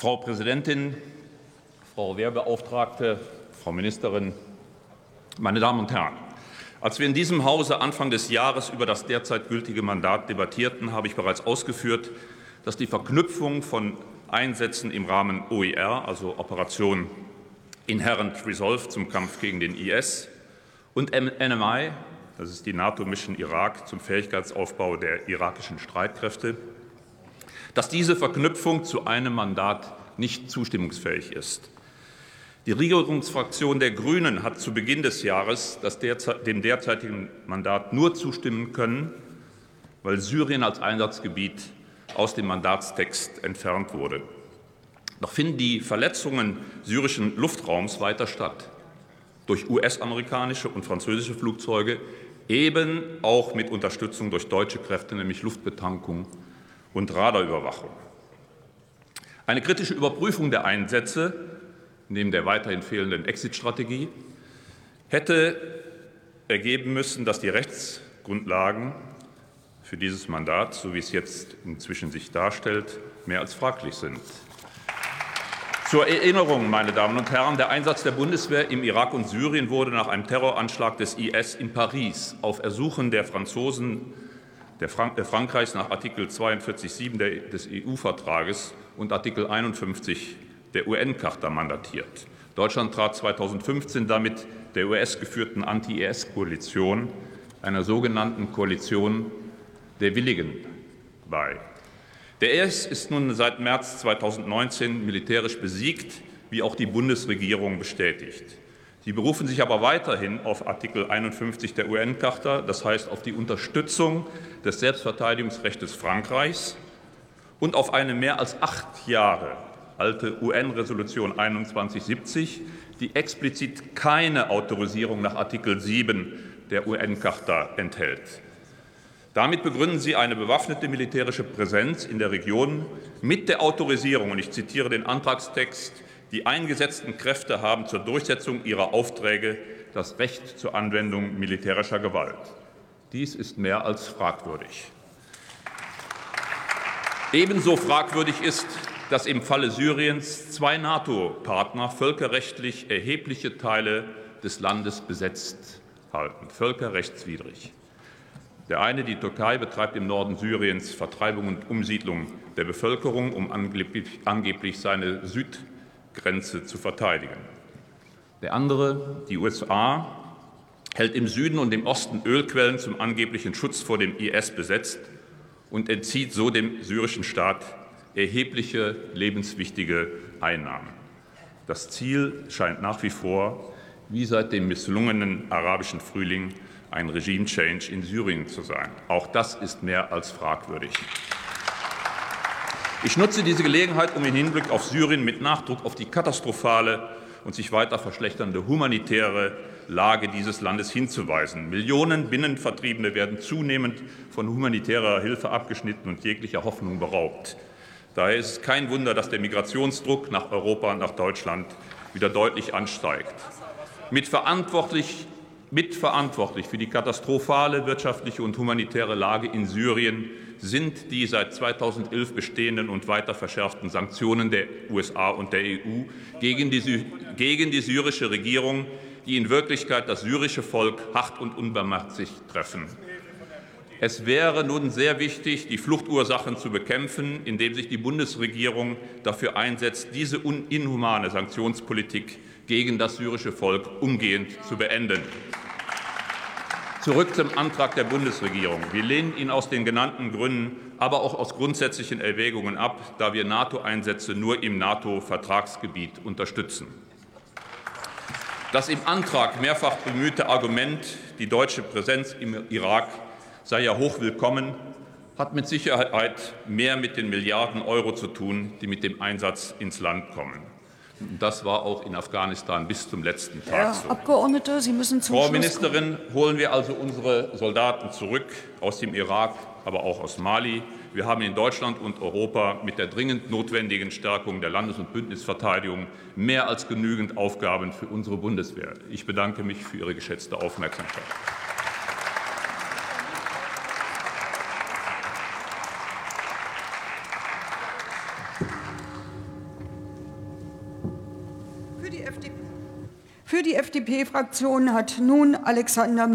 Frau Präsidentin, Frau Wehrbeauftragte, Frau Ministerin, meine Damen und Herren! Als wir in diesem Hause Anfang des Jahres über das derzeit gültige Mandat debattierten, habe ich bereits ausgeführt, dass die Verknüpfung von Einsätzen im Rahmen OER, also Operation Inherent Resolve zum Kampf gegen den IS, und NMI, das ist die NATO-Mission Irak zum Fähigkeitsaufbau der irakischen Streitkräfte, dass diese Verknüpfung zu einem Mandat nicht zustimmungsfähig ist. Die Regierungsfraktion der Grünen hat zu Beginn des Jahres dem derzeitigen Mandat nur zustimmen können, weil Syrien als Einsatzgebiet aus dem Mandatstext entfernt wurde. Doch finden die Verletzungen syrischen Luftraums weiter statt, durch US-amerikanische und französische Flugzeuge, eben auch mit Unterstützung durch deutsche Kräfte, nämlich Luftbetankung und Radarüberwachung. Eine kritische Überprüfung der Einsätze neben der weiterhin fehlenden Exit-Strategie, hätte ergeben müssen, dass die Rechtsgrundlagen für dieses Mandat, so wie es jetzt inzwischen sich darstellt, mehr als fraglich sind. Zur Erinnerung, meine Damen und Herren, der Einsatz der Bundeswehr im Irak und Syrien wurde nach einem Terroranschlag des IS in Paris auf Ersuchen der Franzosen der Frank Frankreichs nach Artikel 42.7 des EU-Vertrages und Artikel 51 der UN-Charta mandatiert. Deutschland trat 2015 damit der US-geführten Anti-IS-Koalition, einer sogenannten Koalition der Willigen, bei. Der IS ist nun seit März 2019 militärisch besiegt, wie auch die Bundesregierung bestätigt. Sie berufen sich aber weiterhin auf Artikel 51 der UN-Charta, das heißt auf die Unterstützung des Selbstverteidigungsrechts Frankreichs und auf eine mehr als acht Jahre alte UN-Resolution 2170, die explizit keine Autorisierung nach Artikel 7 der UN-Charta enthält. Damit begründen sie eine bewaffnete militärische Präsenz in der Region mit der Autorisierung, und ich zitiere den Antragstext, die eingesetzten Kräfte haben zur Durchsetzung ihrer Aufträge das Recht zur Anwendung militärischer Gewalt. Dies ist mehr als fragwürdig. Ebenso fragwürdig ist, dass im Falle Syriens zwei NATO-Partner völkerrechtlich erhebliche Teile des Landes besetzt halten, völkerrechtswidrig. Der eine, die Türkei, betreibt im Norden Syriens Vertreibung und Umsiedlung der Bevölkerung, um angeblich, seine Südgrenze zu verteidigen. Der andere, die USA, hält im Süden und im Osten Ölquellen zum angeblichen Schutz vor dem IS besetzt und entzieht so dem syrischen Staat erhebliche lebenswichtige Einnahmen. Das Ziel scheint nach wie vor, wie seit dem misslungenen arabischen Frühling, ein Regime-Change in Syrien zu sein. Auch das ist mehr als fragwürdig. Ich nutze diese Gelegenheit, um im Hinblick auf Syrien mit Nachdruck auf die katastrophale und sich weiter verschlechternde humanitäre Lage dieses Landes hinzuweisen. Millionen Binnenvertriebene werden zunehmend von humanitärer Hilfe abgeschnitten und jeglicher Hoffnung beraubt. Daher ist es kein Wunder, dass der Migrationsdruck nach Europa und nach Deutschland wieder deutlich ansteigt. Mitverantwortlich, mitverantwortlich für die katastrophale wirtschaftliche und humanitäre Lage in Syrien sind die seit 2011 bestehenden und weiter verschärften Sanktionen der USA und der EU gegen die, gegen die syrische Regierung, die in Wirklichkeit das syrische Volk hart und unbarmherzig treffen. Es wäre nun sehr wichtig, die Fluchtursachen zu bekämpfen, indem sich die Bundesregierung dafür einsetzt, diese inhumane Sanktionspolitik gegen das syrische Volk umgehend zu beenden. Zurück zum Antrag der Bundesregierung. Wir lehnen ihn aus den genannten Gründen, aber auch aus grundsätzlichen Erwägungen ab, da wir NATO-Einsätze nur im NATO-Vertragsgebiet unterstützen. Das im Antrag mehrfach bemühte Argument, die deutsche Präsenz im Irak sei ja hochwillkommen, hat mit Sicherheit mehr mit den Milliarden Euro zu tun, die mit dem Einsatz ins Land kommen. Das war auch in Afghanistan bis zum letzten Tag Herr so. Abgeordnete, Sie müssen zum Frau Schluss Ministerin, holen wir also unsere Soldaten zurück aus dem Irak, aber auch aus Mali. Wir haben in Deutschland und Europa mit der dringend notwendigen Stärkung der Landes- und Bündnisverteidigung mehr als genügend Aufgaben für unsere Bundeswehr. Ich bedanke mich für Ihre geschätzte Aufmerksamkeit. Für die FDP-Fraktion hat nun Alexander